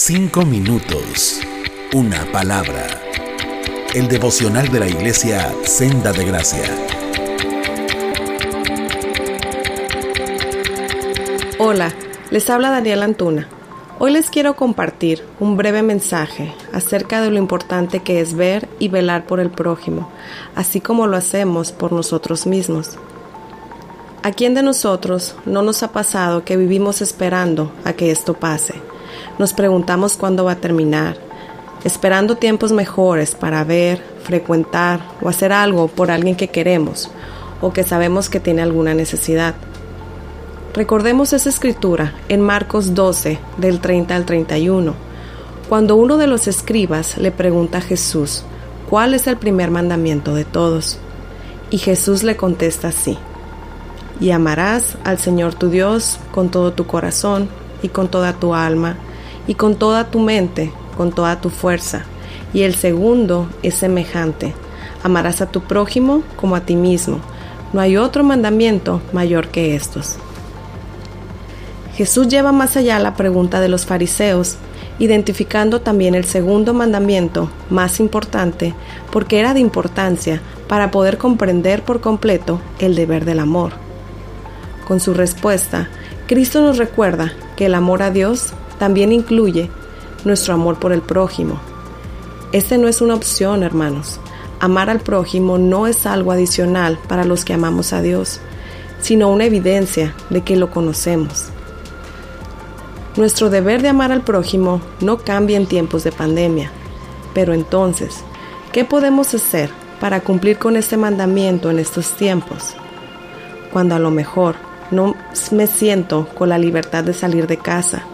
Cinco minutos. Una palabra. El devocional de la iglesia Senda de Gracia. Hola, les habla Daniel Antuna. Hoy les quiero compartir un breve mensaje acerca de lo importante que es ver y velar por el prójimo, así como lo hacemos por nosotros mismos. ¿A quién de nosotros no nos ha pasado que vivimos esperando a que esto pase? Nos preguntamos cuándo va a terminar, esperando tiempos mejores para ver, frecuentar o hacer algo por alguien que queremos o que sabemos que tiene alguna necesidad. Recordemos esa escritura en Marcos 12, del 30 al 31, cuando uno de los escribas le pregunta a Jesús, ¿cuál es el primer mandamiento de todos? Y Jesús le contesta así, y amarás al Señor tu Dios con todo tu corazón y con toda tu alma y con toda tu mente, con toda tu fuerza. Y el segundo es semejante, amarás a tu prójimo como a ti mismo. No hay otro mandamiento mayor que estos. Jesús lleva más allá la pregunta de los fariseos, identificando también el segundo mandamiento más importante, porque era de importancia para poder comprender por completo el deber del amor. Con su respuesta, Cristo nos recuerda que el amor a Dios también incluye nuestro amor por el prójimo. Este no es una opción, hermanos. Amar al prójimo no es algo adicional para los que amamos a Dios, sino una evidencia de que lo conocemos. Nuestro deber de amar al prójimo no cambia en tiempos de pandemia. Pero entonces, ¿qué podemos hacer para cumplir con este mandamiento en estos tiempos? Cuando a lo mejor no me siento con la libertad de salir de casa.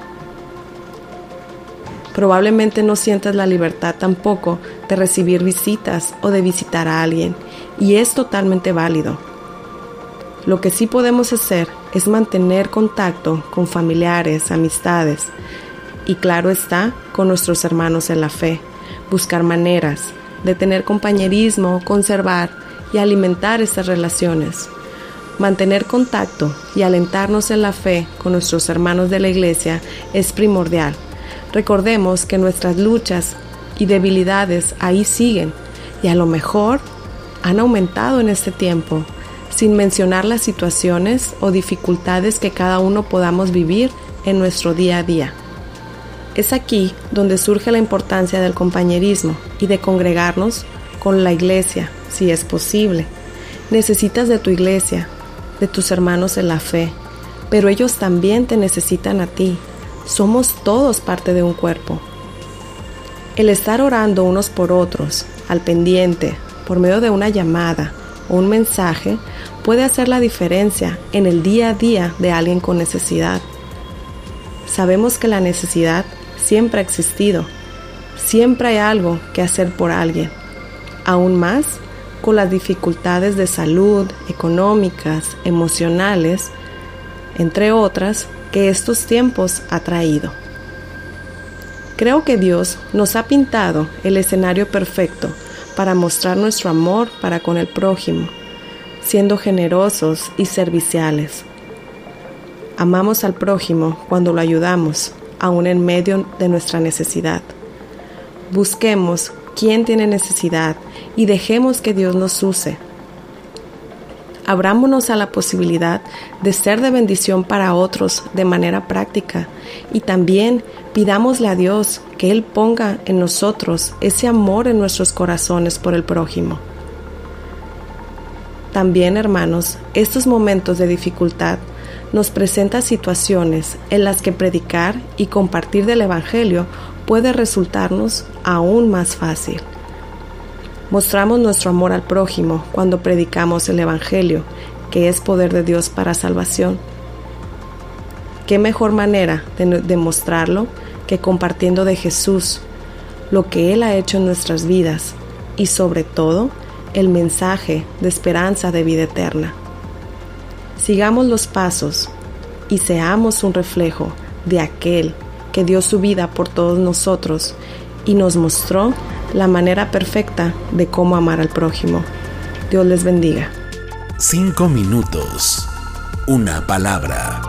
Probablemente no sientas la libertad tampoco de recibir visitas o de visitar a alguien, y es totalmente válido. Lo que sí podemos hacer es mantener contacto con familiares, amistades y claro está, con nuestros hermanos en la fe, buscar maneras de tener compañerismo, conservar y alimentar estas relaciones. Mantener contacto y alentarnos en la fe con nuestros hermanos de la iglesia es primordial. Recordemos que nuestras luchas y debilidades ahí siguen y a lo mejor han aumentado en este tiempo sin mencionar las situaciones o dificultades que cada uno podamos vivir en nuestro día a día. Es aquí donde surge la importancia del compañerismo y de congregarnos con la iglesia, si es posible. Necesitas de tu iglesia, de tus hermanos en la fe, pero ellos también te necesitan a ti. Somos todos parte de un cuerpo. El estar orando unos por otros, al pendiente, por medio de una llamada, un mensaje puede hacer la diferencia en el día a día de alguien con necesidad. Sabemos que la necesidad siempre ha existido. Siempre hay algo que hacer por alguien. Aún más con las dificultades de salud, económicas, emocionales, entre otras, que estos tiempos ha traído. Creo que Dios nos ha pintado el escenario perfecto para mostrar nuestro amor para con el prójimo, siendo generosos y serviciales. Amamos al prójimo cuando lo ayudamos, aún en medio de nuestra necesidad. Busquemos quién tiene necesidad y dejemos que Dios nos use. Abrámonos a la posibilidad de ser de bendición para otros de manera práctica y también pidámosle a Dios que Él ponga en nosotros ese amor en nuestros corazones por el prójimo. También, hermanos, estos momentos de dificultad nos presentan situaciones en las que predicar y compartir del Evangelio puede resultarnos aún más fácil. Mostramos nuestro amor al prójimo cuando predicamos el Evangelio, que es poder de Dios para salvación. ¿Qué mejor manera de demostrarlo que compartiendo de Jesús, lo que Él ha hecho en nuestras vidas y sobre todo el mensaje de esperanza de vida eterna? Sigamos los pasos y seamos un reflejo de aquel que dio su vida por todos nosotros y nos mostró la manera perfecta de cómo amar al prójimo. Dios les bendiga. Cinco minutos. Una palabra